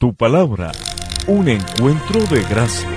Tu palabra, un encuentro de gracia.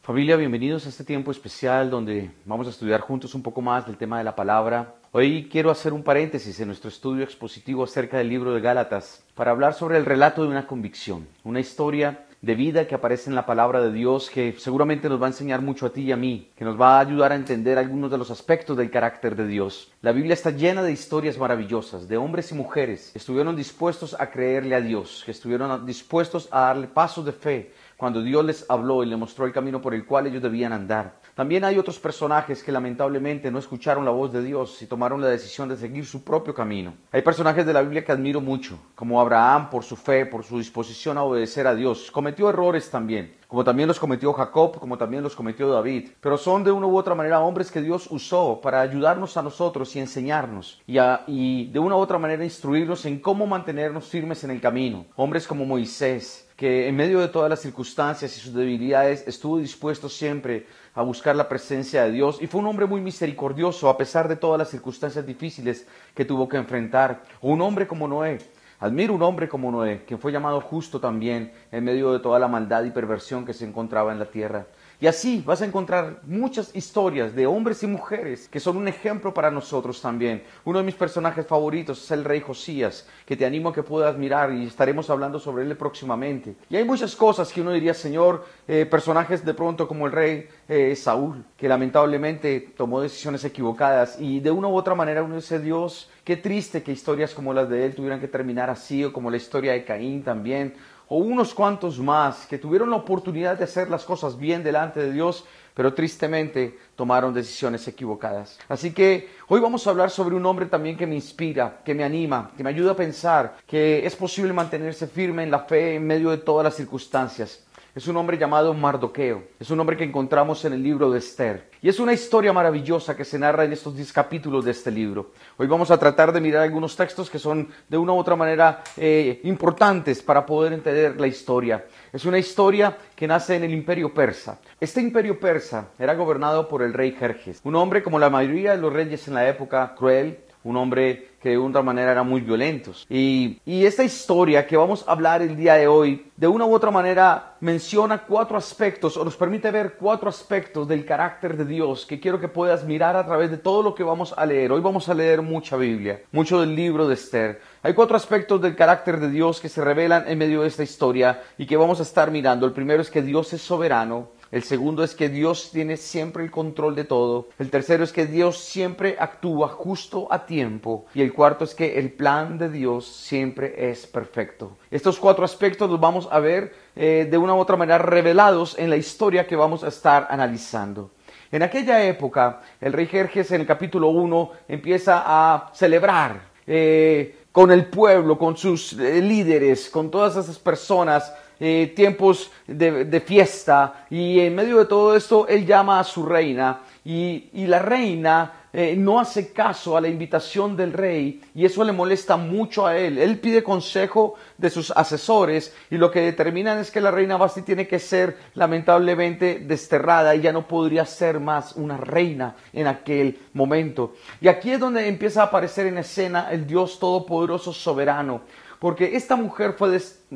Familia, bienvenidos a este tiempo especial donde vamos a estudiar juntos un poco más del tema de la palabra. Hoy quiero hacer un paréntesis en nuestro estudio expositivo acerca del libro de Gálatas para hablar sobre el relato de una convicción, una historia de vida que aparece en la palabra de Dios que seguramente nos va a enseñar mucho a ti y a mí, que nos va a ayudar a entender algunos de los aspectos del carácter de Dios. La Biblia está llena de historias maravillosas, de hombres y mujeres que estuvieron dispuestos a creerle a Dios, que estuvieron dispuestos a darle pasos de fe cuando Dios les habló y les mostró el camino por el cual ellos debían andar. También hay otros personajes que lamentablemente no escucharon la voz de Dios y tomaron la decisión de seguir su propio camino. Hay personajes de la Biblia que admiro mucho, como Abraham por su fe, por su disposición a obedecer a Dios. Cometió errores también, como también los cometió Jacob, como también los cometió David. Pero son de una u otra manera hombres que Dios usó para ayudarnos a nosotros y enseñarnos y, y de una u otra manera instruirnos en cómo mantenernos firmes en el camino. Hombres como Moisés, que en medio de todas las circunstancias y sus debilidades estuvo dispuesto siempre a buscar la presencia de Dios y fue un hombre muy misericordioso a pesar de todas las circunstancias difíciles que tuvo que enfrentar. un hombre como Noé. Admiro un hombre como Noé, quien fue llamado justo también en medio de toda la maldad y perversión que se encontraba en la tierra. Y así vas a encontrar muchas historias de hombres y mujeres que son un ejemplo para nosotros también. Uno de mis personajes favoritos es el rey Josías, que te animo a que puedas mirar y estaremos hablando sobre él próximamente. Y hay muchas cosas que uno diría, Señor, eh, personajes de pronto como el rey eh, Saúl, que lamentablemente tomó decisiones equivocadas y de una u otra manera uno dice, Dios, qué triste que historias como las de él tuvieran que terminar así o como la historia de Caín también o unos cuantos más que tuvieron la oportunidad de hacer las cosas bien delante de Dios, pero tristemente tomaron decisiones equivocadas. Así que hoy vamos a hablar sobre un hombre también que me inspira, que me anima, que me ayuda a pensar que es posible mantenerse firme en la fe en medio de todas las circunstancias es un hombre llamado Mardoqueo. Es un hombre que encontramos en el libro de Esther. Y es una historia maravillosa que se narra en estos 10 capítulos de este libro. Hoy vamos a tratar de mirar algunos textos que son de una u otra manera eh, importantes para poder entender la historia. Es una historia que nace en el imperio persa. Este imperio persa era gobernado por el rey Jerjes, un hombre como la mayoría de los reyes en la época cruel, un hombre que de una manera era muy violento. Y, y, esta historia que vamos a hablar el día de hoy, de una u otra manera menciona cuatro aspectos o nos permite ver cuatro aspectos del carácter de Dios que quiero que puedas mirar a través de todo lo que vamos a leer. Hoy vamos a leer mucha Biblia, mucho del libro de Esther. Hay cuatro aspectos del carácter de Dios que se revelan en medio de esta historia y que vamos a estar mirando. El primero es que Dios es soberano. El segundo es que Dios tiene siempre el control de todo. El tercero es que Dios siempre actúa justo a tiempo. Y el cuarto es que el plan de Dios siempre es perfecto. Estos cuatro aspectos los vamos a ver eh, de una u otra manera revelados en la historia que vamos a estar analizando. En aquella época, el rey Jerjes en el capítulo 1 empieza a celebrar eh, con el pueblo, con sus eh, líderes, con todas esas personas eh, tiempos de, fiesta y en medio de todo esto él llama a su reina y, y la reina eh, no hace caso a la invitación del rey y eso le molesta mucho a él. Él pide consejo de sus asesores y lo que determinan es que la reina Basti tiene que ser lamentablemente desterrada y ya no podría ser más una reina en aquel momento. Y aquí es donde empieza a aparecer en escena el Dios Todopoderoso Soberano porque esta mujer fue desterrada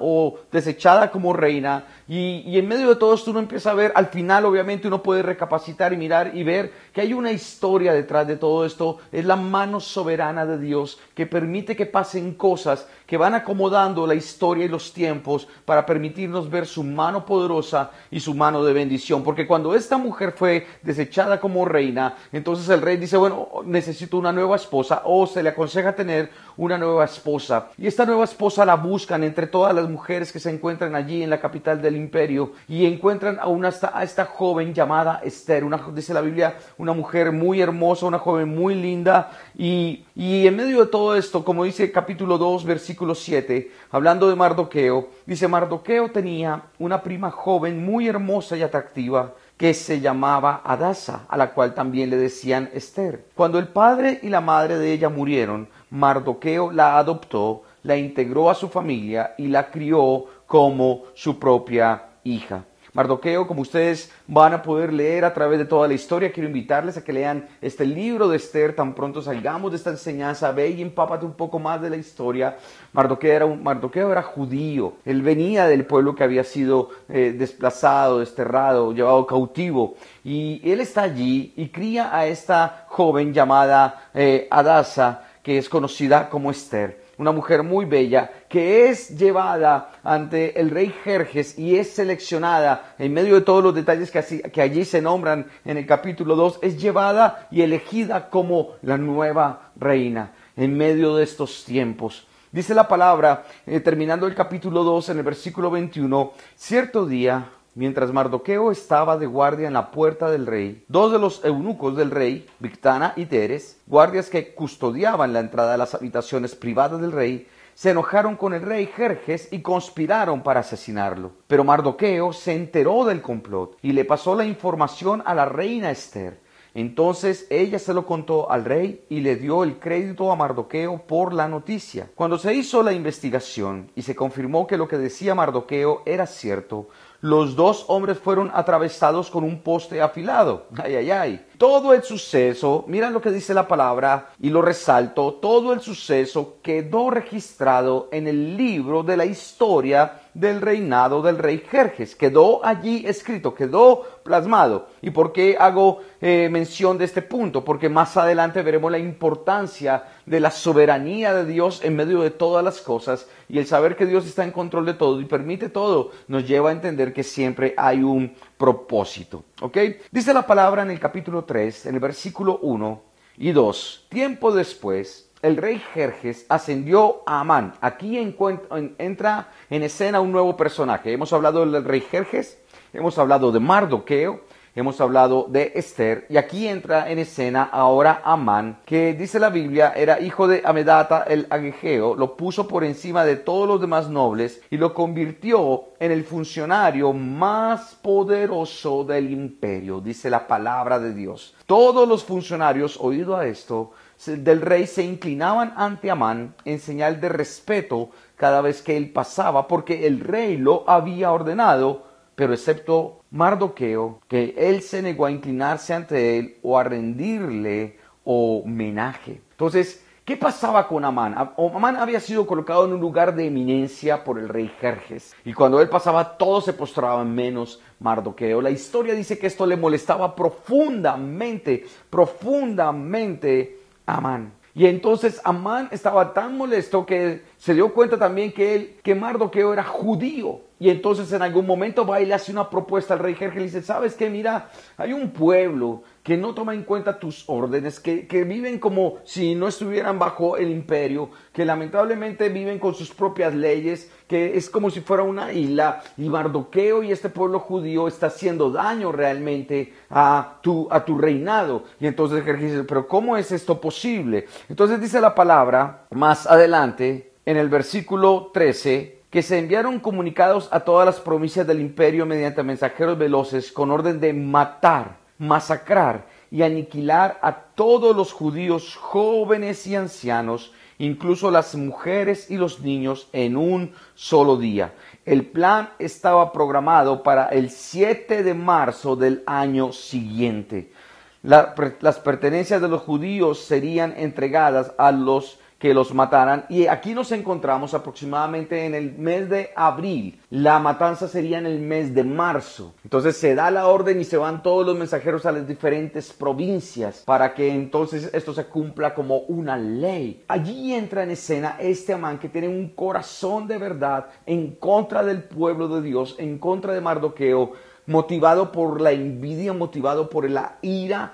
o desechada como reina. Y, en medio de todo esto uno empieza a ver, al final obviamente uno puede recapacitar y mirar y ver que hay una historia detrás de todo esto, es la mano soberana de Dios que permite que pasen cosas que van acomodando la historia y los tiempos para permitirnos ver su mano poderosa y su mano de bendición, porque cuando esta mujer fue desechada como reina, entonces el rey dice, bueno, necesito una nueva esposa o se le aconseja tener una nueva esposa. Y esta nueva esposa la buscan entre todas las mujeres que se encuentran allí en la capital del imperio y encuentran a, una, a esta joven llamada Esther, una, dice la Biblia, una mujer muy hermosa, una joven muy linda y, y en medio de todo esto, como dice capítulo 2, versículo 7, hablando de Mardoqueo, dice Mardoqueo tenía una prima joven muy hermosa y atractiva que se llamaba Adasa, a la cual también le decían Esther. Cuando el padre y la madre de ella murieron, Mardoqueo la adoptó, la integró a su familia y la crió como su propia hija. Mardoqueo, como ustedes van a poder leer a través de toda la historia, quiero invitarles a que lean este libro de Esther tan pronto salgamos de esta enseñanza, ve y empápate un poco más de la historia. Mardoqueo era, un, Mardoqueo era judío, él venía del pueblo que había sido eh, desplazado, desterrado, llevado cautivo, y él está allí y cría a esta joven llamada eh, Adasa, que es conocida como Esther una mujer muy bella, que es llevada ante el rey Jerjes y es seleccionada en medio de todos los detalles que, allí se nombran en el capítulo 2, es llevada y elegida como la nueva reina en medio de estos tiempos. Dice la palabra, eh, terminando el capítulo 2 en el versículo 21, cierto día Mientras Mardoqueo estaba de guardia en la puerta del rey, dos de los eunucos del rey, Victana y Teres, guardias que custodiaban la entrada a las habitaciones privadas del rey, se enojaron con el rey Jerjes y conspiraron para asesinarlo. Pero Mardoqueo se enteró del complot y le pasó la información a la reina Esther. Entonces ella se lo contó al rey y le dio el crédito a Mardoqueo por la noticia. Cuando se hizo la investigación y se confirmó que lo que decía Mardoqueo era cierto, los dos hombres fueron atravesados con un poste afilado. Ay, ay, ay. Todo el suceso, mira lo que dice la palabra y lo resalto, todo el suceso quedó registrado en el libro de la historia del reinado del rey Jerjes. Quedó allí escrito, quedó plasmado. ¿Y por qué hago eh, mención de este punto? Porque más adelante veremos la importancia de la soberanía de Dios en medio de todas las cosas y el saber que Dios está en control de todo y permite todo nos lleva a entender que siempre hay un propósito. ¿Ok? Dice la palabra en el capítulo 3, en el versículo 1 y 2. Tiempo después, el rey Jerjes ascendió a Amán. Aquí entra en escena un nuevo personaje. Hemos hablado del rey Jerjes, hemos hablado de Mardoqueo, hemos hablado de Esther, y aquí entra en escena ahora Amán, que dice la Biblia era hijo de Amedata el Agegeo, lo puso por encima de todos los demás nobles y lo convirtió en el funcionario más poderoso del imperio, dice la palabra de Dios. Todos los funcionarios, oído a esto, del rey se inclinaban ante Amán en señal de respeto cada vez que él pasaba, porque el rey lo había ordenado, pero excepto Mardoqueo, que él se negó a inclinarse ante él o a rendirle homenaje. Entonces, ¿qué pasaba con Amán? Amán había sido colocado en un lugar de eminencia por el rey Jerjes, y cuando él pasaba todos se postraban menos Mardoqueo. La historia dice que esto le molestaba profundamente, profundamente Amán. Y entonces Amán estaba tan molesto que se dio cuenta también que él, que Mardoqueo era judío. Y entonces en algún momento va y le hace una propuesta al rey Jerjes y dice, ¿sabes qué? Mira, hay un pueblo que no toma en cuenta tus órdenes, que, que, viven como si no estuvieran bajo el imperio, que lamentablemente viven con sus propias leyes, que es como si fuera una isla, y Mardoqueo y este pueblo judío está haciendo daño realmente a tu, a tu reinado. Y entonces dice, pero ¿cómo es esto posible? Entonces dice la palabra más adelante, en el versículo 13, que se enviaron comunicados a todas las provincias del imperio mediante mensajeros veloces con orden de matar, masacrar y aniquilar a todos los judíos jóvenes y ancianos, incluso las mujeres y los niños, en un solo día. El plan estaba programado para el 7 de marzo del año siguiente. las pertenencias de los judíos serían entregadas a los que los mataran. Y aquí nos encontramos aproximadamente en el mes de abril. La matanza sería en el mes de marzo. Entonces se da la orden y se van todos los mensajeros a las diferentes provincias para que entonces esto se cumpla como una ley. Allí entra en escena este Amán que tiene un corazón de verdad en contra del pueblo de Dios, en contra de Mardoqueo motivado por la envidia, motivado por la ira,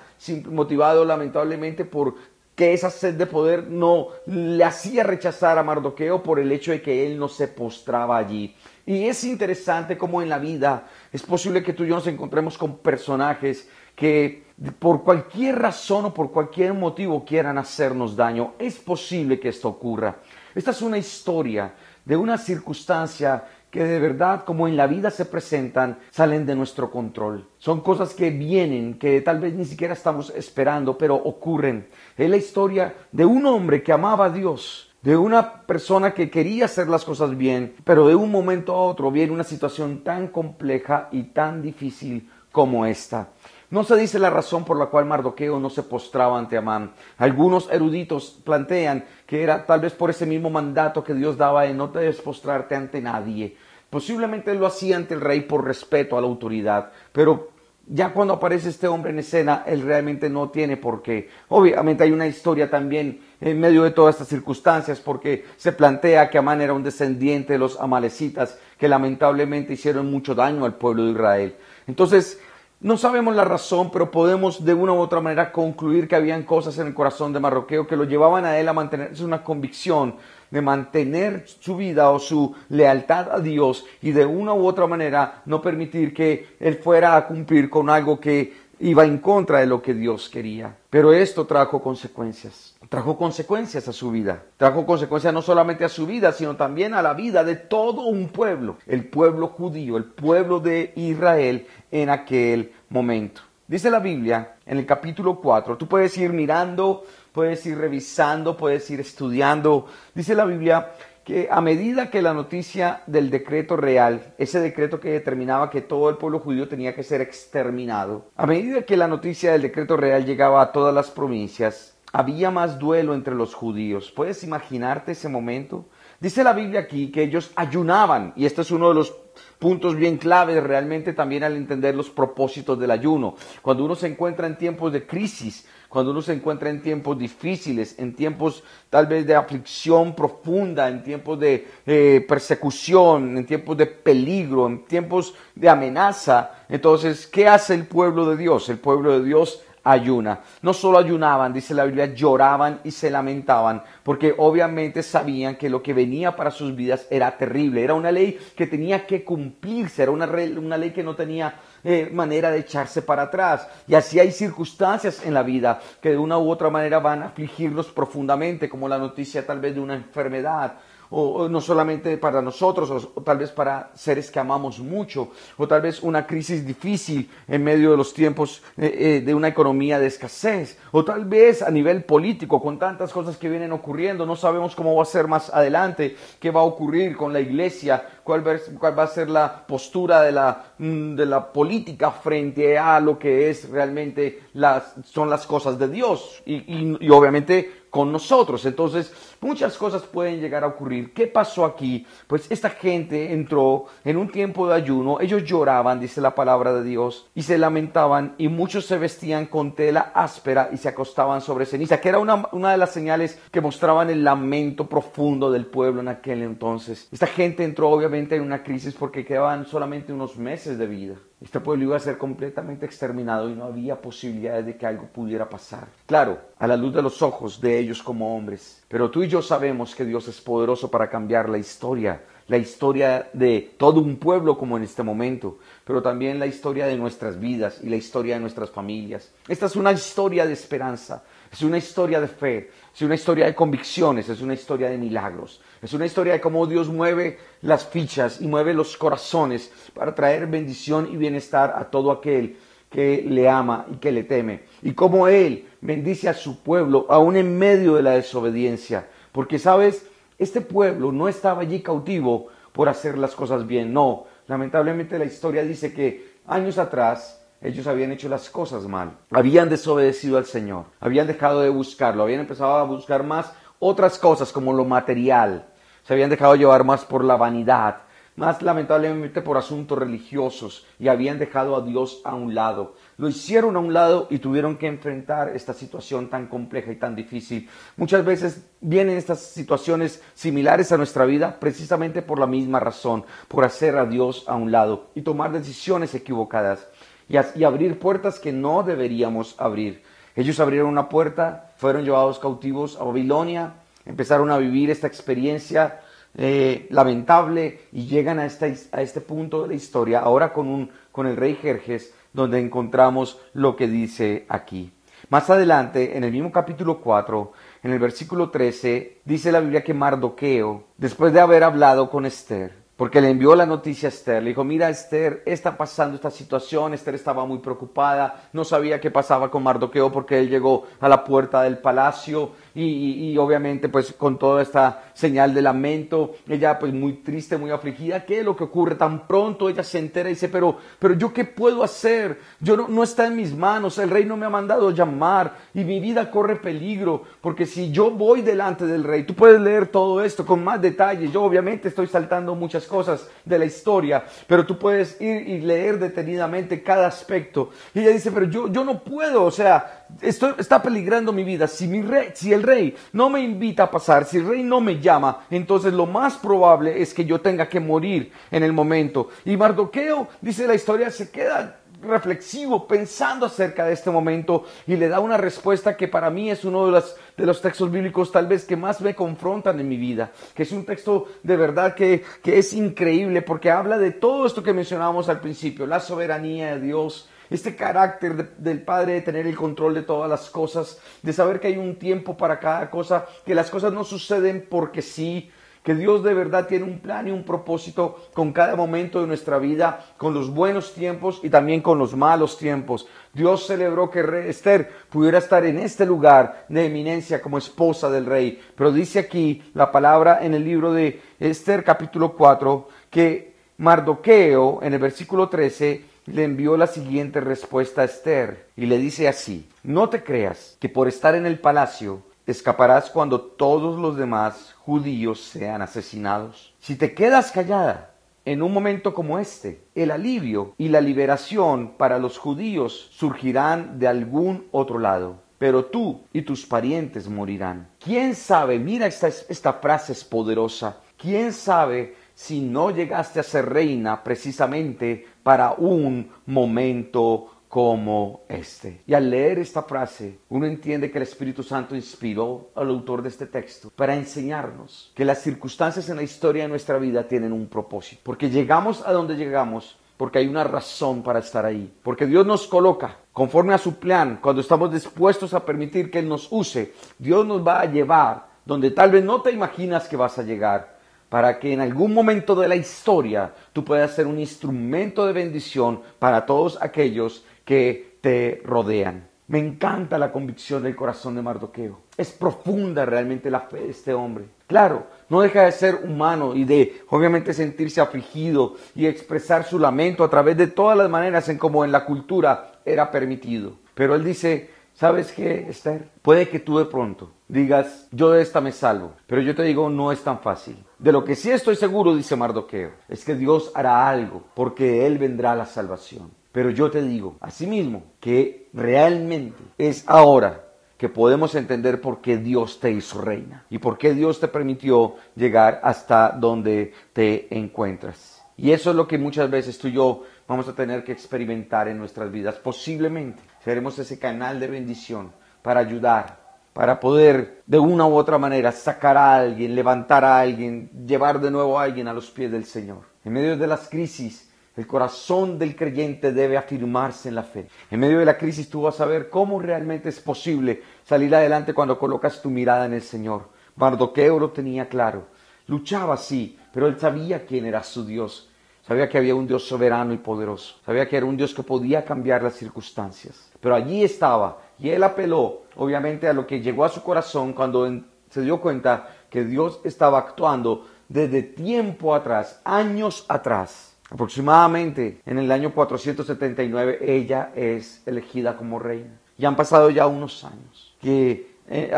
motivado lamentablemente por que esa sed de poder no le hacía rechazar a Mardoqueo por el hecho de que él no se postraba allí. Y es interesante cómo en la vida es posible que tú y yo nos encontremos con personajes que por cualquier razón o por cualquier motivo quieran hacernos daño. Es posible que esto ocurra. Esta es una historia de una circunstancia que de verdad, como en la vida se presentan, salen de nuestro control. Son cosas que vienen, que tal vez ni siquiera estamos esperando, pero ocurren. Es la historia de un hombre que amaba a Dios, de una persona que quería hacer las cosas bien, pero de un momento a otro viene una situación tan compleja y tan difícil como esta. No se dice la razón por la cual Mardoqueo no se postraba ante Amán. Algunos eruditos plantean que era tal vez por ese mismo mandato que Dios daba de no debes postrarte ante nadie. Posiblemente lo hacía ante el rey por respeto a la autoridad, pero ya cuando aparece este hombre en escena, él realmente no tiene por qué. Obviamente hay una historia también en medio de todas estas circunstancias, porque se plantea que Amán era un descendiente de los amalecitas que lamentablemente hicieron mucho daño al pueblo de Israel. Entonces, no sabemos la razón, pero podemos de una u otra manera concluir que habían cosas en el corazón de Marroqueo que lo llevaban a él a mantenerse una convicción de mantener su vida o su lealtad a Dios y de una u otra manera no permitir que él fuera a cumplir con algo que iba en contra de lo que Dios quería. Pero esto trajo consecuencias. Trajo consecuencias a su vida. Trajo consecuencias no solamente a su vida, sino también a la vida de todo un pueblo. El pueblo judío, el pueblo de Israel en aquel momento. Dice la Biblia en el capítulo 4, tú puedes ir mirando, puedes ir revisando, puedes ir estudiando. Dice la Biblia que a medida que la noticia del decreto real, ese decreto que determinaba que todo el pueblo judío tenía que ser exterminado, a medida que la noticia del decreto real llegaba a todas las provincias, había más duelo entre los judíos. ¿Puedes imaginarte ese momento? Dice la Biblia aquí que ellos ayunaban, y este es uno de los puntos bien claves realmente también al entender los propósitos del ayuno. Cuando uno se encuentra en tiempos de crisis, cuando uno se encuentra en tiempos difíciles, en tiempos tal vez de aflicción profunda, en tiempos de eh, persecución, en tiempos de peligro, en tiempos de amenaza, entonces, ¿qué hace el pueblo de Dios? El pueblo de Dios ayuna. No solo ayunaban, dice la Biblia, lloraban y se lamentaban, porque obviamente sabían que lo que venía para sus vidas era terrible, era una ley que tenía que cumplirse, era una, una ley que no tenía eh, manera de echarse para atrás. Y así hay circunstancias en la vida que de una u otra manera van a afligirlos profundamente, como la noticia tal vez de una enfermedad o, no solamente para nosotros, o, tal vez para seres que amamos mucho, o tal vez una crisis difícil en medio de los tiempos eh, eh, de una economía de escasez, o tal vez a nivel político, con tantas cosas que vienen ocurriendo, no sabemos cómo va a ser más adelante, qué va a ocurrir con la iglesia, cuál, va a ser la postura de la, mm, de la política frente a lo que es realmente las, son las cosas de Dios, y, y, y obviamente con nosotros. Entonces, muchas cosas pueden llegar a ocurrir. ¿Qué pasó aquí? Pues esta gente entró en un tiempo de ayuno, ellos lloraban, dice la palabra de Dios, y se lamentaban, y muchos se vestían con tela áspera y se acostaban sobre ceniza, que era una, una de las señales que mostraban el lamento profundo del pueblo en aquel entonces. Esta gente entró obviamente en una crisis porque quedaban solamente unos meses de vida. Este pueblo iba a ser completamente exterminado y no había posibilidades de que algo pudiera pasar. Claro, a la luz de los ojos de ellos como hombres. Pero tú y yo sabemos que Dios es poderoso para cambiar la historia, la historia de todo un pueblo como en este momento, pero también la historia de nuestras vidas y la historia de nuestras familias. Esta es una historia de esperanza, es una historia de fe, es una historia de convicciones, es una historia de milagros, es una historia de cómo Dios mueve las fichas y mueve los corazones para traer bendición y bienestar a todo aquel que le ama y que le teme. Y cómo Él bendice a su pueblo aún en medio de la desobediencia. Porque, ¿sabes? Este pueblo no estaba allí cautivo por hacer las cosas bien. No, lamentablemente la historia dice que años atrás ellos habían hecho las cosas mal, habían desobedecido al Señor, habían dejado de buscarlo, habían empezado a buscar más otras cosas como lo material, se habían dejado llevar más por la vanidad, más lamentablemente por asuntos religiosos y habían dejado a Dios a un lado. Lo hicieron a un lado y tuvieron que enfrentar esta situación tan compleja y tan difícil. Muchas veces vienen estas situaciones similares a nuestra vida precisamente por la misma razón, por hacer a Dios a un lado y tomar decisiones equivocadas y, abrir puertas que no deberíamos abrir. Ellos abrieron una puerta, fueron llevados cautivos a Babilonia, empezaron a vivir esta experiencia eh, lamentable y llegan a este, a este punto de la historia, ahora con, un, con el rey Jerjes, donde encontramos lo que dice aquí. Más adelante, en el mismo capítulo 4, en el versículo 13, dice la Biblia que Mardoqueo, después de haber hablado con Esther, porque le envió la noticia a Esther. Le dijo, mira Esther, está pasando esta situación. Esther estaba muy preocupada, no sabía qué pasaba con Mardoqueo porque él llegó a la puerta del palacio y, obviamente pues con toda esta señal de lamento, ella pues muy triste, muy afligida. ¿Qué es lo que ocurre? Tan pronto ella se entera y dice, pero, pero yo qué puedo hacer? Yo no, no está en mis manos, el rey no me ha mandado llamar y mi vida corre peligro porque si yo voy delante del rey, tú puedes leer todo esto con más detalle. Yo obviamente estoy saltando muchas cosas de la historia, pero tú puedes ir y leer detenidamente cada aspecto. Y ella dice, pero yo, yo no puedo, o sea, esto está peligrando mi vida. Si, si el rey no me invita a pasar, si el rey no me llama, entonces lo más probable es que yo tenga que morir en el momento. Y Mardoqueo, dice la historia, se queda reflexivo, pensando acerca de este momento y le da una respuesta que para mí es uno de los, de los textos bíblicos tal vez que más me confrontan en mi vida, que es un texto de verdad que, que es increíble porque habla de todo esto que mencionábamos al principio, la soberanía de Dios, este carácter del Padre de tener el control de todas las cosas, de saber que hay un tiempo para cada cosa, que las cosas no suceden porque sí, que Dios de verdad tiene un plan y un propósito con cada momento de nuestra vida, con los buenos tiempos y también con los malos tiempos. Dios celebró que Esther pudiera estar en este lugar de eminencia como esposa del rey. Pero dice aquí la palabra en el libro de Esther capítulo 4 que Mardoqueo en el versículo 13 le envió la siguiente respuesta a Esther y le dice así, no te creas que por estar en el palacio escaparás cuando todos los demás judíos sean asesinados. Si te quedas callada en un momento como este, el alivio y la liberación para los judíos surgirán de algún otro lado. Pero tú y tus parientes morirán. ¿Quién sabe? Mira, esta, esta frase es poderosa. ¿Quién sabe si no llegaste a ser reina precisamente para un momento como este. Y al leer esta frase, uno entiende que el Espíritu Santo inspiró al autor de este texto para enseñarnos que las circunstancias en la historia de nuestra vida tienen un propósito. Porque llegamos a donde llegamos porque hay una razón para estar ahí. Porque Dios nos coloca conforme a su plan, cuando estamos dispuestos a permitir que Él nos use, Dios nos va a llevar donde tal vez no te imaginas que vas a llegar, para que en algún momento de la historia tú puedas ser un instrumento de bendición para todos aquellos que te rodean. Me encanta la convicción del corazón de Mardoqueo. Es profunda realmente la fe de este hombre. Claro, no deja de ser humano y de obviamente sentirse afligido y expresar su lamento a través de todas las maneras en como en la cultura era permitido. Pero él dice, ¿sabes qué, Esther? Puede que tú de pronto digas, yo de esta me salvo, pero yo te digo, no es tan fácil. De lo que sí estoy seguro, dice Mardoqueo, es que Dios hará algo, porque de él vendrá la salvación. Pero yo te digo, asimismo, que realmente es ahora que podemos entender por qué Dios te hizo reina y por qué Dios te permitió llegar hasta donde te encuentras. Y eso es lo que muchas veces tú y yo vamos a tener que experimentar en nuestras vidas. Posiblemente seremos ese canal de bendición para ayudar, para poder de una u otra manera sacar a alguien, levantar a alguien, llevar de nuevo a alguien a los pies del Señor. En medio de las crisis, el corazón del creyente debe afirmarse en la fe. En medio de la crisis tú vas a ver cómo realmente es posible salir adelante cuando colocas tu mirada en el Señor. Mardoqueo lo tenía claro. Luchaba sí, pero él sabía quién era su Dios. Sabía que había un Dios soberano y poderoso. Sabía que era un Dios que podía cambiar las circunstancias. Pero allí estaba y él apeló, obviamente, a lo que llegó a su corazón cuando se dio cuenta que Dios estaba actuando desde tiempo atrás, años atrás Aproximadamente en el año 479 ella es elegida como reina. Y han pasado ya unos años que, eh,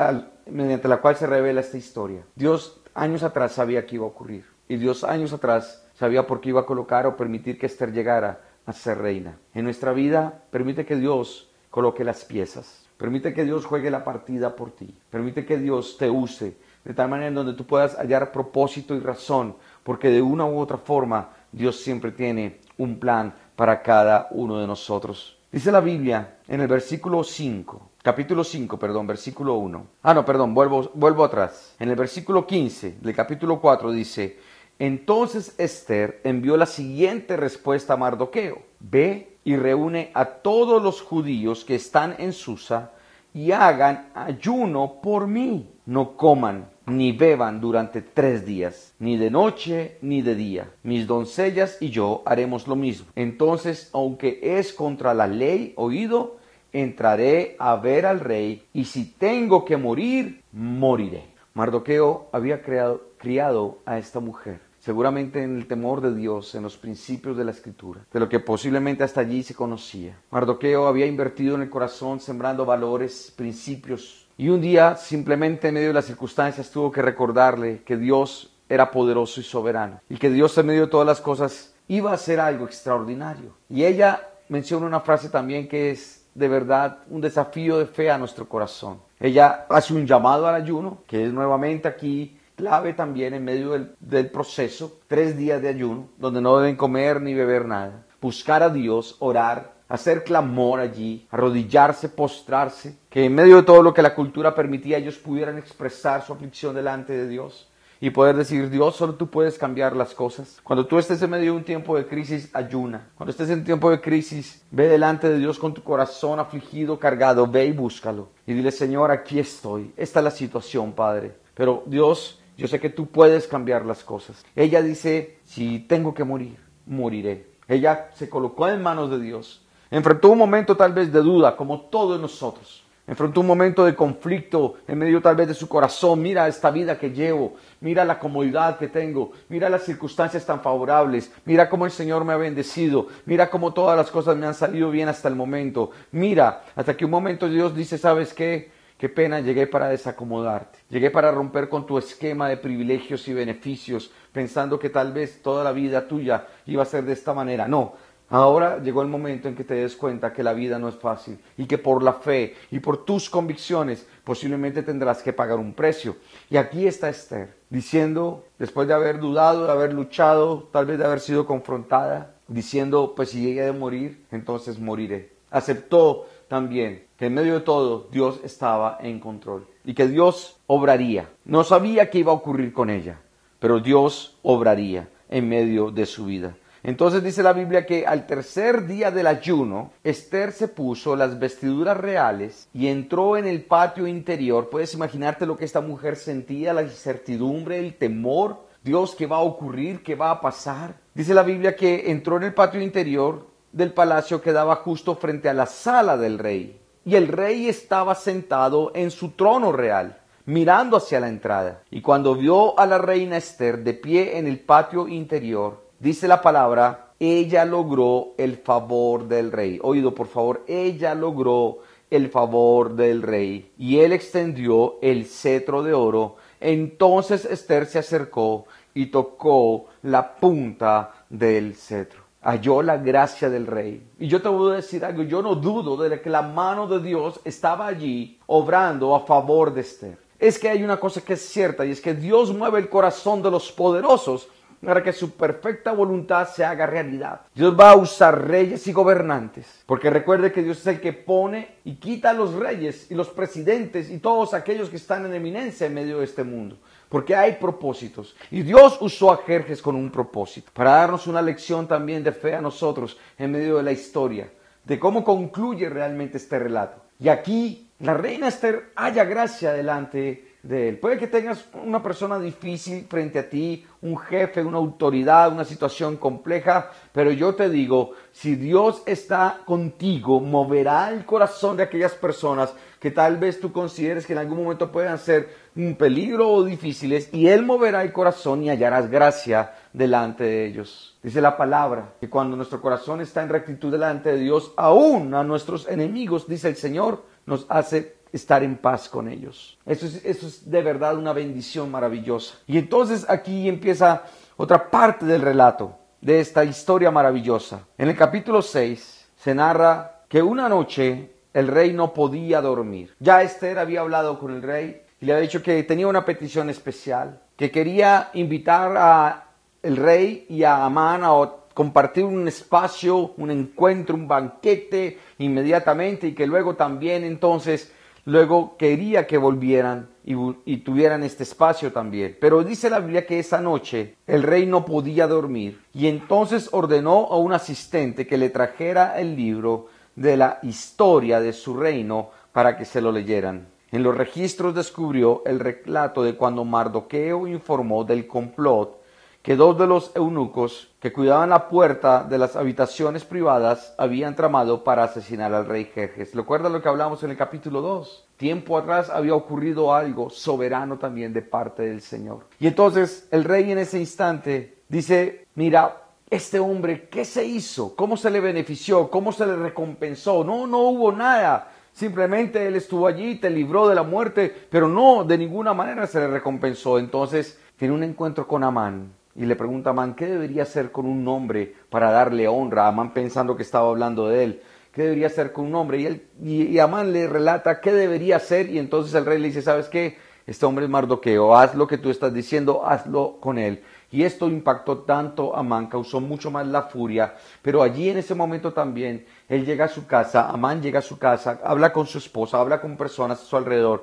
mediante la cual se revela esta historia. Dios años atrás sabía que iba a ocurrir. Y Dios años atrás sabía por qué iba a colocar o permitir que Esther llegara a ser reina. En nuestra vida permite que Dios coloque las piezas. Permite que Dios juegue la partida por ti. Permite que Dios te use de tal manera en donde tú puedas hallar propósito y razón. Porque de una u otra forma Dios siempre tiene un plan para cada uno de nosotros. Dice la Biblia en el versículo 5, capítulo 5, perdón, versículo 1. Ah, no, perdón, vuelvo, vuelvo atrás. En el versículo 15 del capítulo 4 dice, entonces Esther envió la siguiente respuesta a Mardoqueo. Ve y reúne a todos los judíos que están en Susa y hagan ayuno por mí. No coman ni beban durante tres días, ni de noche ni de día. Mis doncellas y yo haremos lo mismo. Entonces, aunque es contra la ley oído, entraré a ver al rey, y si tengo que morir, moriré. Mardoqueo había creado, criado a esta mujer seguramente en el temor de Dios, en los principios de la escritura, de lo que posiblemente hasta allí se conocía. Mardoqueo había invertido en el corazón sembrando valores, principios, y un día simplemente en medio de las circunstancias tuvo que recordarle que Dios era poderoso y soberano, y que Dios en medio de todas las cosas iba a hacer algo extraordinario. Y ella menciona una frase también que es de verdad un desafío de fe a nuestro corazón. Ella hace un llamado al ayuno, que es nuevamente aquí clave también en medio del, proceso, tres días de ayuno, donde no deben comer ni beber nada. Buscar a Dios, orar, hacer clamor allí, arrodillarse, postrarse, que en medio de todo lo que la cultura permitía ellos pudieran expresar su aflicción delante de Dios y poder decir, Dios, solo tú puedes cambiar las cosas. Cuando tú estés en medio de un tiempo de crisis, ayuna. Cuando estés en tiempo de crisis, ve delante de Dios con tu corazón afligido, cargado, ve y búscalo. Y dile, Señor, aquí estoy. Esta es la situación, Padre. Pero Dios, yo sé que tú puedes cambiar las cosas. Ella dice, si tengo que morir, moriré. Ella se colocó en manos de Dios. Enfrentó un momento tal vez de duda, como todos nosotros. Enfrentó un momento de conflicto en medio tal vez de su corazón. Mira esta vida que llevo, mira la comodidad que tengo, mira las circunstancias tan favorables, mira cómo el Señor me ha bendecido, mira cómo todas las cosas me han salido bien hasta el momento. Mira, hasta que un momento Dios dice, ¿sabes qué? Qué pena, llegué para desacomodarte. Llegué para romper con tu esquema de privilegios y beneficios, pensando que tal vez toda la vida tuya iba a ser de esta manera. No, ahora llegó el momento en que te des cuenta que la vida no es fácil y que por la fe y por tus convicciones posiblemente tendrás que pagar un precio. Y aquí está Esther, diciendo, después de haber dudado, de haber luchado, tal vez de haber sido confrontada, diciendo, pues si llegué a morir, entonces moriré. Aceptó también que en medio de todo Dios estaba en control y que Dios obraría. No sabía qué iba a ocurrir con ella, pero Dios obraría en medio de su vida. Entonces dice la Biblia que al tercer día del ayuno, Esther se puso las vestiduras reales y entró en el patio interior. Puedes imaginarte lo que esta mujer sentía, la incertidumbre, el temor. Dios, ¿qué va a ocurrir? ¿Qué va a pasar? Dice la Biblia que entró en el patio interior del palacio quedaba justo frente a la sala del rey, y el rey estaba sentado en su trono real, mirando hacia la entrada. Y cuando vio a la reina Esther de pie en el patio interior, dice la palabra, ella logró el favor del rey. Oído, por favor, ella logró el favor del rey. Y él extendió el cetro de oro. Entonces Esther se acercó y tocó la punta del cetro halló la gracia del rey. Y yo te voy a decir algo, yo no dudo de que la mano de Dios estaba allí obrando a favor de Esther. Es que hay una cosa que es cierta y es que Dios mueve el corazón de los poderosos para que su perfecta voluntad se haga realidad. Dios va a usar reyes y gobernantes, porque recuerde que Dios es el que pone y quita a los reyes y los presidentes y todos aquellos que están en eminencia en medio de este mundo porque hay propósitos. Y Dios usó a Jerjes con un propósito, para darnos una lección también de fe a nosotros en medio de la historia, de cómo concluye realmente este relato. Y aquí la reina Esther haya gracia delante de él. Puede que tengas una persona difícil frente a ti, un jefe, una autoridad, una situación compleja, pero yo te digo, si Dios está contigo, moverá el corazón de aquellas personas que tal vez tú consideres que en algún momento puedan ser un peligro o difíciles, y Él moverá el corazón y hallarás gracia delante de ellos. Dice la palabra que cuando nuestro corazón está en rectitud delante de Dios, aún a nuestros enemigos, dice el Señor, nos hace estar en paz con ellos. Eso es, eso es de verdad una bendición maravillosa. Y entonces aquí empieza otra parte del relato de esta historia maravillosa. En el capítulo 6 se narra que una noche el rey no podía dormir. Ya Esther había hablado con el rey y le había dicho que tenía una petición especial, que quería invitar a el rey y a Amán a compartir un espacio, un encuentro, un banquete inmediatamente y que luego también entonces luego quería que volvieran y, tuvieran este espacio también. Pero dice la Biblia que esa noche el rey no podía dormir y entonces ordenó a un asistente que le trajera el libro de la historia de su reino para que se lo leyeran. En los registros descubrió el relato de cuando Mardoqueo informó del complot que dos de los eunucos que cuidaban la puerta de las habitaciones privadas habían tramado para asesinar al rey Jerjes. ¿Recuerda lo que hablamos en el capítulo 2? Tiempo atrás había ocurrido algo soberano también de parte del Señor. Y entonces el rey en ese instante dice, mira, este hombre, ¿qué se hizo? ¿Cómo se le benefició? ¿Cómo se le recompensó? No, no hubo nada. Simplemente él estuvo allí, te libró de la muerte, pero no, de ninguna manera se le recompensó. Entonces tiene un encuentro con Amán y le pregunta a Amán, ¿qué debería hacer con un hombre para darle honra? Amán pensando que estaba hablando de él. ¿Qué debería hacer con un hombre? Y, él, y, Amán le relata qué debería hacer y entonces el rey le dice, ¿sabes qué? Este hombre es Mardoqueo, haz lo que tú estás diciendo, hazlo con él. Y esto impactó tanto a Amán, causó mucho más la furia, pero allí en ese momento también él llega a su casa, Amán llega a su casa, habla con su esposa, habla con personas a su alrededor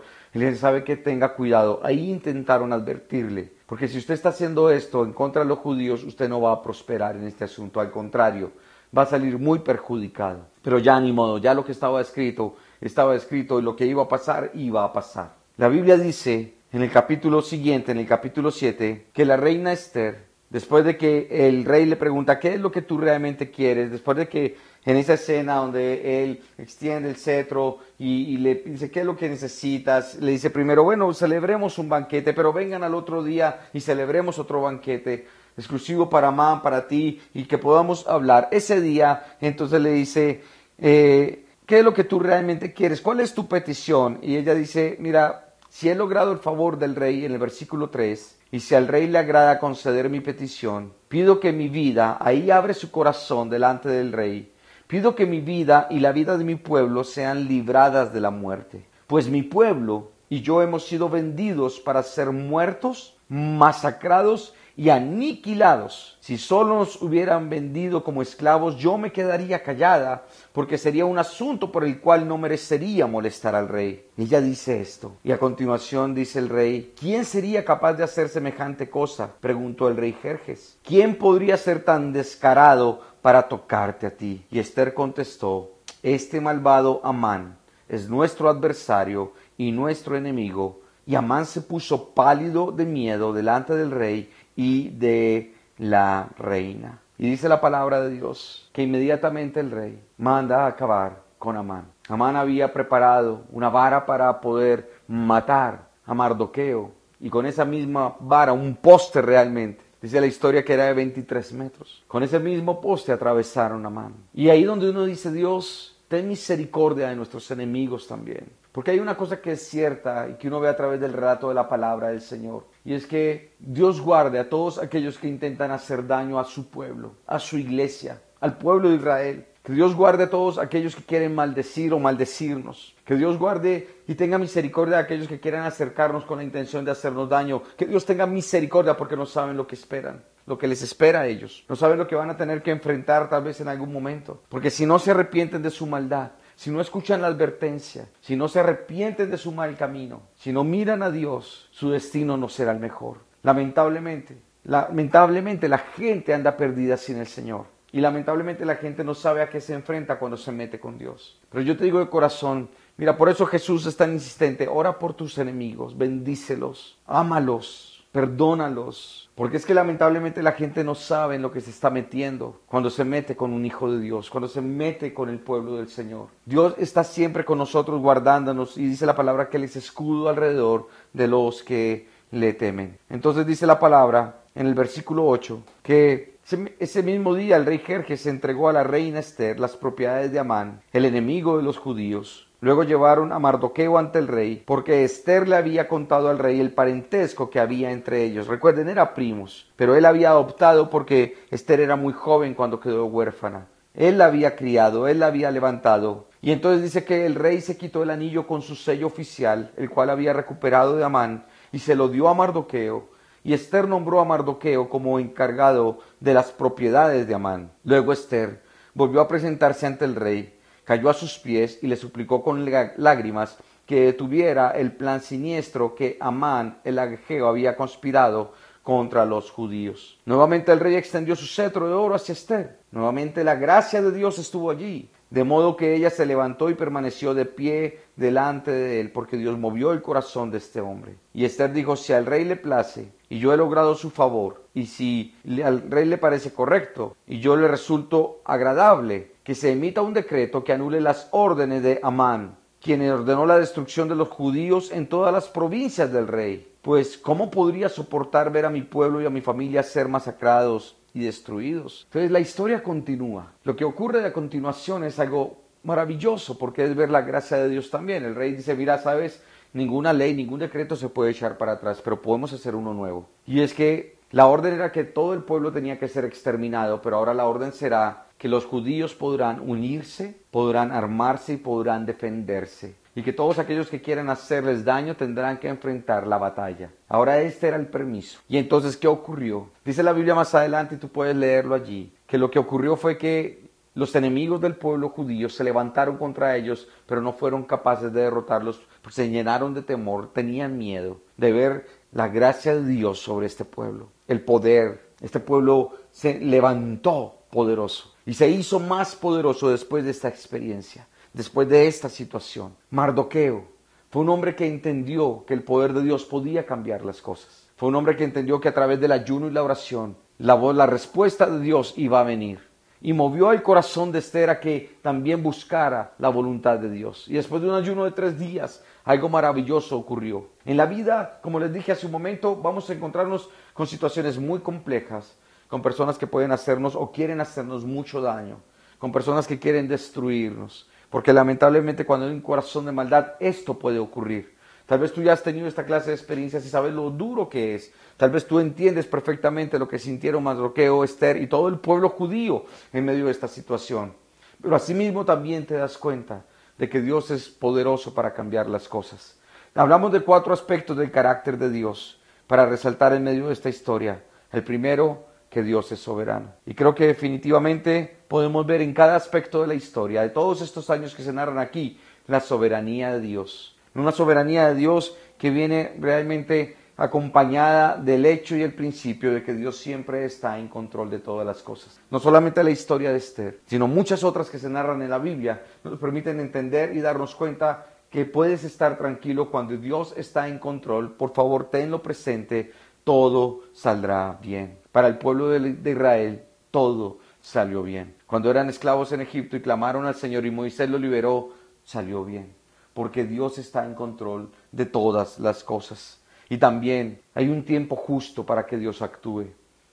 sabe que tenga cuidado. Ahí intentaron advertirle, porque si usted está haciendo esto en contra de los judíos, usted no va a prosperar en este asunto, al contrario, va a salir muy perjudicado. Pero ya ni modo, ya lo que estaba escrito, estaba escrito y lo que iba a pasar, iba a pasar. La Biblia dice en el capítulo siguiente, en el capítulo 7, que la reina Esther, después de que el rey le pregunta, ¿qué es lo que tú realmente quieres? Después de que en esa escena donde él extiende el cetro y, le dice, ¿qué es lo que necesitas? Le dice primero, bueno, celebremos un banquete, pero vengan al otro día y celebremos otro banquete exclusivo para Amán, para ti, y que podamos hablar. Ese día, entonces le dice, eh, ¿qué es lo que tú realmente quieres? ¿Cuál es tu petición? Y ella dice, mira, si he logrado el favor del rey en el versículo 3, y si al rey le agrada conceder mi petición, pido que mi vida, ahí abre su corazón delante del rey, Pido que mi vida y la vida de mi pueblo sean libradas de la muerte, pues mi pueblo y yo hemos sido vendidos para ser muertos, masacrados y aniquilados. Si solo nos hubieran vendido como esclavos, yo me quedaría callada, porque sería un asunto por el cual no merecería molestar al rey. Ella dice esto, y a continuación dice el rey, ¿quién sería capaz de hacer semejante cosa? preguntó el rey Jerjes. ¿Quién podría ser tan descarado para tocarte a ti? Y Esther contestó, este malvado Amán es nuestro adversario y nuestro enemigo. Y Amán se puso pálido de miedo delante del rey y de la reina. Y dice la palabra de Dios que inmediatamente el rey manda a acabar con Amán. Amán había preparado una vara para poder matar a Mardoqueo y con esa misma vara, un poste realmente. Dice la historia que era de 23 metros. Con ese mismo poste atravesaron a Amán. Y ahí donde uno dice, Dios, ten misericordia de nuestros enemigos también. Porque hay una cosa que es cierta y que uno ve a través del relato de la palabra del Señor. Y es que Dios guarde a todos aquellos que intentan hacer daño a su pueblo, a su iglesia, al pueblo de Israel. Que Dios guarde a todos aquellos que quieren maldecir o maldecirnos. Que Dios guarde y tenga misericordia de aquellos que quieran acercarnos con la intención de hacernos daño. Que Dios tenga misericordia porque no saben lo que esperan, lo que les espera a ellos. No saben lo que van a tener que enfrentar tal vez en algún momento. Porque si no se arrepienten de su maldad, si no escuchan la advertencia, si no se arrepienten de su mal camino, si no miran a Dios, su destino no será el mejor. Lamentablemente, lamentablemente la gente anda perdida sin el Señor. Y lamentablemente la gente no sabe a qué se enfrenta cuando se mete con Dios. Pero yo te digo de corazón, mira, por eso Jesús es tan insistente, ora por tus enemigos, bendícelos, ámalos, perdónalos, porque es que lamentablemente la gente no sabe en lo que se está metiendo cuando se mete con un hijo de Dios, cuando se mete con el pueblo del Señor. Dios está siempre con nosotros guardándonos y dice la palabra que Él es escudo alrededor de los que le temen. Entonces dice la palabra en el versículo 8 que ese mismo día el rey Jerjes entregó a la reina Esther las propiedades de Amán, el enemigo de los judíos, Luego llevaron a Mardoqueo ante el rey, porque Esther le había contado al rey el parentesco que había entre ellos. Recuerden, era primos, pero él había adoptado porque Esther era muy joven cuando quedó huérfana. Él la había criado, él la había levantado. Y entonces dice que el rey se quitó el anillo con su sello oficial, el cual había recuperado de Amán, y se lo dio a Mardoqueo. Y Esther nombró a Mardoqueo como encargado de las propiedades de Amán. Luego Esther volvió a presentarse ante el rey cayó a sus pies y le suplicó con lágrimas que detuviera el plan siniestro que Amán el agegeo había conspirado contra los judíos. Nuevamente el rey extendió su cetro de oro hacia Esther. Nuevamente la gracia de Dios estuvo allí. De modo que ella se levantó y permaneció de pie delante de él, porque Dios movió el corazón de este hombre. Y Esther dijo, si al rey le place, y yo he logrado su favor, y si al rey le parece correcto, y yo le resulto agradable, que se emita un decreto que anule las órdenes de Amán, quien ordenó la destrucción de los judíos en todas las provincias del rey. Pues, ¿cómo podría soportar ver a mi pueblo y a mi familia ser masacrados y destruidos. Entonces la historia continúa. Lo que ocurre a continuación es algo maravilloso porque es ver la gracia de Dios también. El rey dice, mira, sabes, ninguna ley, ningún decreto se puede echar para atrás, pero podemos hacer uno nuevo. Y es que la orden era que todo el pueblo tenía que ser exterminado, pero ahora la orden será que los judíos podrán unirse, podrán armarse y podrán defenderse y que todos aquellos que quieran hacerles daño tendrán que enfrentar la batalla. Ahora este era el permiso. Y entonces, ¿qué ocurrió? Dice la Biblia más adelante y tú puedes leerlo allí, que lo que ocurrió fue que los enemigos del pueblo judío se levantaron contra ellos, pero no fueron capaces de derrotarlos, porque se llenaron de temor, tenían miedo de ver la gracia de Dios sobre este pueblo, el poder. Este pueblo se levantó poderoso y se hizo más poderoso después de esta experiencia después de esta situación. Mardoqueo fue un hombre que entendió que el poder de Dios podía cambiar las cosas. Fue un hombre que entendió que a través del ayuno y la oración, la, la respuesta de Dios iba a venir. Y movió el corazón de Esther a que también buscara la voluntad de Dios. Y después de un ayuno de tres días, algo maravilloso ocurrió. En la vida, como les dije hace un momento, vamos a encontrarnos con situaciones muy complejas, con personas que pueden hacernos o quieren hacernos mucho daño, con personas que quieren destruirnos, porque lamentablemente cuando hay un corazón de maldad, esto puede ocurrir. Tal vez tú ya has tenido esta clase de experiencias y sabes lo duro que es. Tal vez tú entiendes perfectamente lo que sintieron Masroqueo, Esther y todo el pueblo judío en medio de esta situación. Pero asimismo también te das cuenta de que Dios es poderoso para cambiar las cosas. Hablamos de cuatro aspectos del carácter de Dios para resaltar en medio de esta historia. El primero, que Dios es soberano. Y creo que definitivamente podemos ver en cada aspecto de la historia, de todos estos años que se narran aquí, la soberanía de Dios. Una soberanía de Dios que viene realmente acompañada del hecho y el principio de que Dios siempre está en control de todas las cosas. No solamente la historia de Esther, sino muchas otras que se narran en la Biblia nos permiten entender y darnos cuenta que puedes estar tranquilo cuando Dios está en control. Por favor, tenlo presente, todo saldrá bien para el pueblo de Israel todo salió bien. Cuando eran esclavos en Egipto y clamaron al Señor y Moisés lo liberó, salió bien, porque Dios está en control de todas las cosas. Y también hay un tiempo justo para que Dios actúe.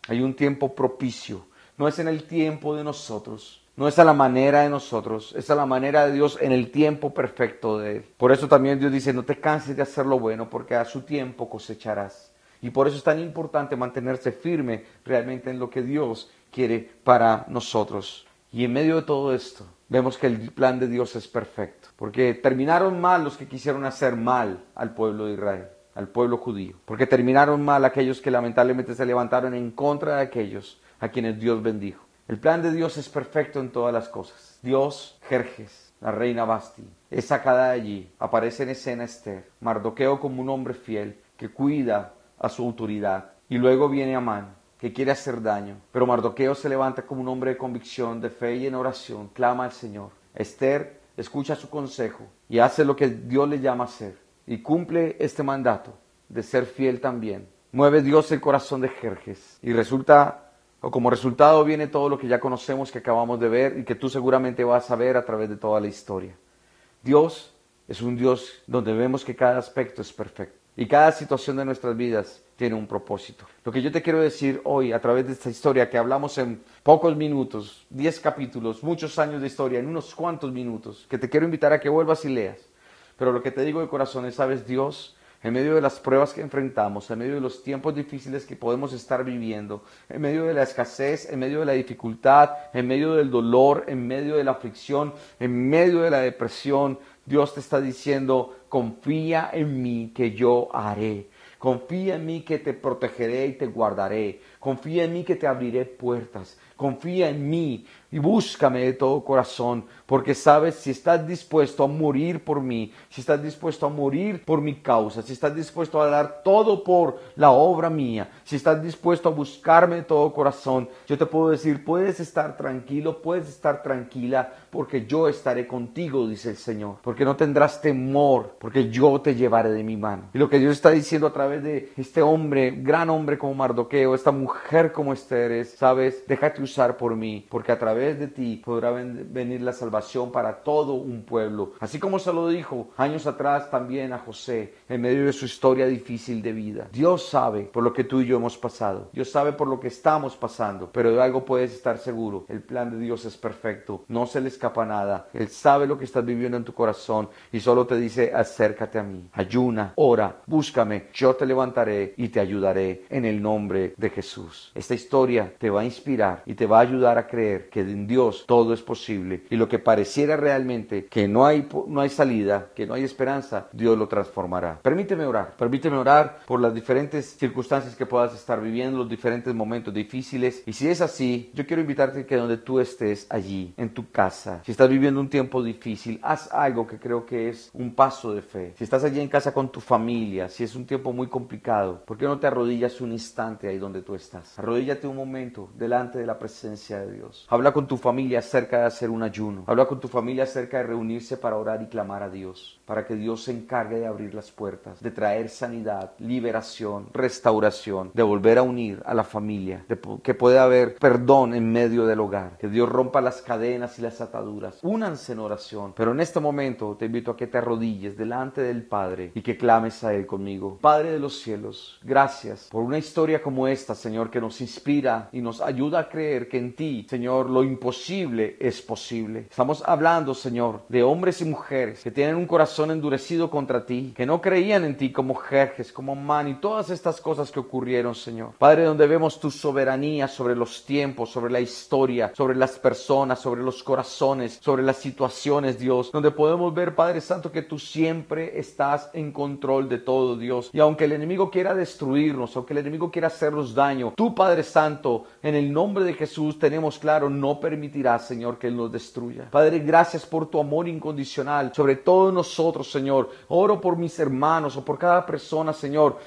Hay un tiempo propicio. No es en el tiempo de nosotros, no es a la manera de nosotros, es a la manera de Dios en el tiempo perfecto de Él. Por eso también Dios dice, no te canses de hacer lo bueno, porque a su tiempo cosecharás. Y por eso es tan importante mantenerse firme realmente en lo que Dios quiere para nosotros. Y en medio de todo esto, vemos que el plan de Dios es perfecto. Porque terminaron mal los que quisieron hacer mal al pueblo de Israel, al pueblo judío. Porque terminaron mal aquellos que lamentablemente se levantaron en contra de aquellos a quienes Dios bendijo. El plan de Dios es perfecto en todas las cosas. Dios, Jerjes, la reina Basti, es sacada de allí. Aparece en escena Esther, Mardoqueo como un hombre fiel que cuida a su autoridad. Y luego viene Amán, que quiere hacer daño. Pero Mardoqueo se levanta como un hombre de convicción, de fe y en oración, clama al Señor. Esther escucha su consejo y hace lo que Dios le llama a hacer. Y cumple este mandato de ser fiel también. Mueve Dios el corazón de Jerjes. Y resulta, o como resultado viene todo lo que ya conocemos, que acabamos de ver y que tú seguramente vas a ver a través de toda la historia. Dios es un Dios donde vemos que cada aspecto es perfecto. Y cada situación de nuestras vidas tiene un propósito. Lo que yo te quiero decir hoy a través de esta historia que hablamos en pocos minutos, diez capítulos, muchos años de historia, en unos cuantos minutos, que te quiero invitar a que vuelvas y leas. Pero lo que te digo de corazón es, sabes, Dios, en medio de las pruebas que enfrentamos, en medio de los tiempos difíciles que podemos estar viviendo, en medio de la escasez, en medio de la dificultad, en medio del dolor, en medio de la aflicción, en medio de la depresión, Dios te está diciendo, confía en mí que yo haré. Confía en mí que te protegeré y te guardaré. Confía en mí que te abriré puertas. Confía en mí y búscame de todo corazón, porque sabes si estás dispuesto a morir por mí, si estás dispuesto a morir por mi causa, si estás dispuesto a dar todo por la obra mía, si estás dispuesto a buscarme de todo corazón, yo te puedo decir, puedes estar tranquilo, puedes estar tranquila, porque yo estaré contigo, dice el Señor, porque no tendrás temor, porque yo te llevaré de mi mano. Y lo que Dios está diciendo a través de este hombre, gran hombre como Mardoqueo, esta mujer como Esther, es, sabes, déjate usar por mí, porque a través de ti podrá venir la salvación para todo un pueblo. Así como se lo dijo años atrás también a José en medio de su historia difícil de vida. Dios sabe por lo que tú y yo hemos pasado. Dios sabe por lo que estamos pasando. Pero de algo puedes estar seguro. El plan de Dios es perfecto. No se le escapa nada. Él sabe lo que estás viviendo en tu corazón y solo te dice acércate a mí. Ayuna, ora, búscame. Yo te levantaré y te ayudaré en el nombre de Jesús. Esta historia te va a inspirar y te va a ayudar a creer que en Dios todo es posible y lo que pareciera realmente que no hay, no hay salida, que no hay esperanza, Dios lo transformará. Permíteme orar, permíteme orar por las diferentes circunstancias que puedas estar viviendo, los diferentes momentos difíciles y si es así, yo quiero invitarte que donde tú estés allí, en tu casa, si estás viviendo un tiempo difícil, haz algo que creo que es un paso de fe. Si estás allí en casa con tu familia, si es un tiempo muy complicado, ¿por qué no te arrodillas un instante ahí donde tú estás? Arrodíllate un momento delante de la presencia de Dios. Habla con tu familia acerca de hacer un ayuno. Habla con tu familia acerca de reunirse para orar y clamar a Dios, para que Dios se encargue de abrir las puertas, de traer sanidad, liberación, restauración, de volver a unir a la familia, de que pueda haber perdón en medio del hogar, que Dios rompa las cadenas y las ataduras. Únanse en oración, pero en este momento te invito a que te arrodilles delante del Padre y que clames a Él conmigo. Padre de los cielos, gracias por una historia como esta, Señor, que nos inspira y nos ayuda a creer que en ti, Señor, lo imposible es posible. Estamos hablando, Señor, de hombres y mujeres que tienen un corazón endurecido contra ti, que no creían en ti como Jerjes, como Man y todas estas cosas que ocurrieron, Señor. Padre, donde vemos tu soberanía sobre los tiempos, sobre la historia, sobre las personas, sobre los corazones, sobre las situaciones, Dios, donde podemos ver, Padre Santo, que tú siempre estás en control de todo, Dios. Y aunque el enemigo quiera destruirnos, aunque el enemigo quiera hacernos daño, tú, Padre Santo, en el nombre de Jesús tenemos claro, no permitirá, Señor, que Él nos destruya. Padre, gracias por tu amor incondicional sobre todos nosotros, Señor. Oro por mis hermanos o por cada persona, Señor,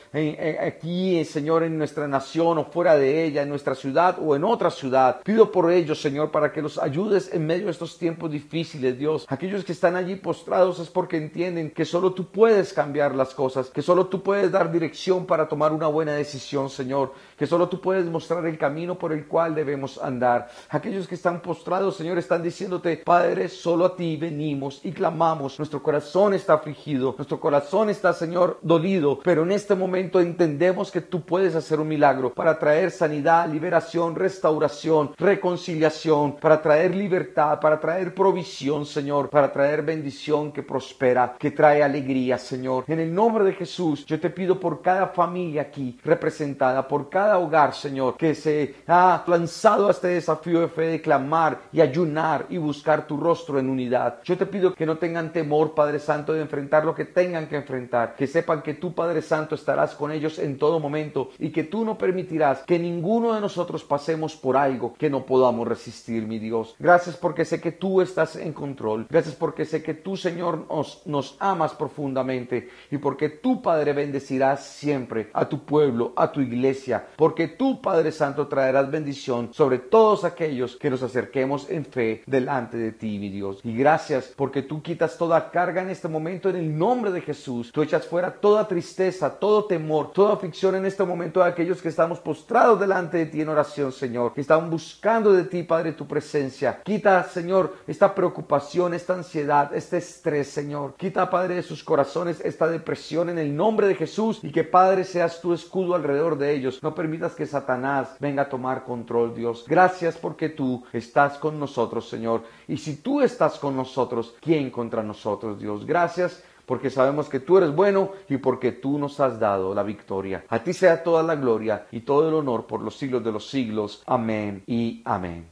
aquí, Señor, en nuestra nación o fuera de ella, en nuestra ciudad o en otra ciudad. Pido por ellos, Señor, para que los ayudes en medio de estos tiempos difíciles, Dios. Aquellos que están allí postrados es porque entienden que solo tú puedes cambiar las cosas, que solo tú puedes dar dirección para tomar una buena decisión, Señor, que solo tú puedes mostrar el camino por el cual debemos andar. Aquellos que están postrados, Señor, están diciéndote, Padre, solo a ti venimos y clamamos. Nuestro corazón está afligido, nuestro corazón está, Señor, dolido, pero en este momento entendemos que tú puedes hacer un milagro para traer sanidad, liberación, restauración, reconciliación, para traer libertad, para traer provisión, Señor, para traer bendición que prospera, que trae alegría, Señor. En el nombre de Jesús, yo te pido por cada familia aquí representada, por cada hogar, Señor, que se ha lanzado a este desafío de fe de clamar y ayunar y buscar tu rostro en unidad. Yo te pido que no tengan temor, Padre Santo, de enfrentar lo que tengan que enfrentar, que sepan que tú, Padre Santo, estarás con ellos en todo momento y que tú no permitirás que ninguno de nosotros pasemos por algo que no podamos resistir, mi Dios. Gracias porque sé que tú estás en control. Gracias porque sé que tú, Señor, nos, nos amas profundamente y porque tú, Padre, bendecirás siempre a tu pueblo, a tu iglesia, porque tú, Padre Santo, traerás bendición sobre todos aquellos que nos acerquemos en fe delante de ti, mi Dios. Y gracias porque tú quitas toda carga en este momento en el nombre de Jesús. Tú echas fuera toda tristeza, todo temor, toda aflicción en este momento de aquellos que estamos postrados delante de ti en oración, Señor, que están buscando de ti, Padre, tu presencia. Quita, Señor, esta preocupación, esta ansiedad, este estrés, Señor. Quita, Padre, de sus corazones esta depresión en el nombre de Jesús y que, Padre, seas tu escudo alrededor de ellos. No permitas que Satanás venga a tomar control, Dios. Gracias porque tú estás con nosotros, Señor. Y si tú estás con nosotros, ¿quién contra nosotros, Dios? Gracias porque sabemos que tú eres bueno y porque tú nos has dado la victoria. A ti sea toda la gloria y todo el honor por los siglos de los siglos. Amén y amén.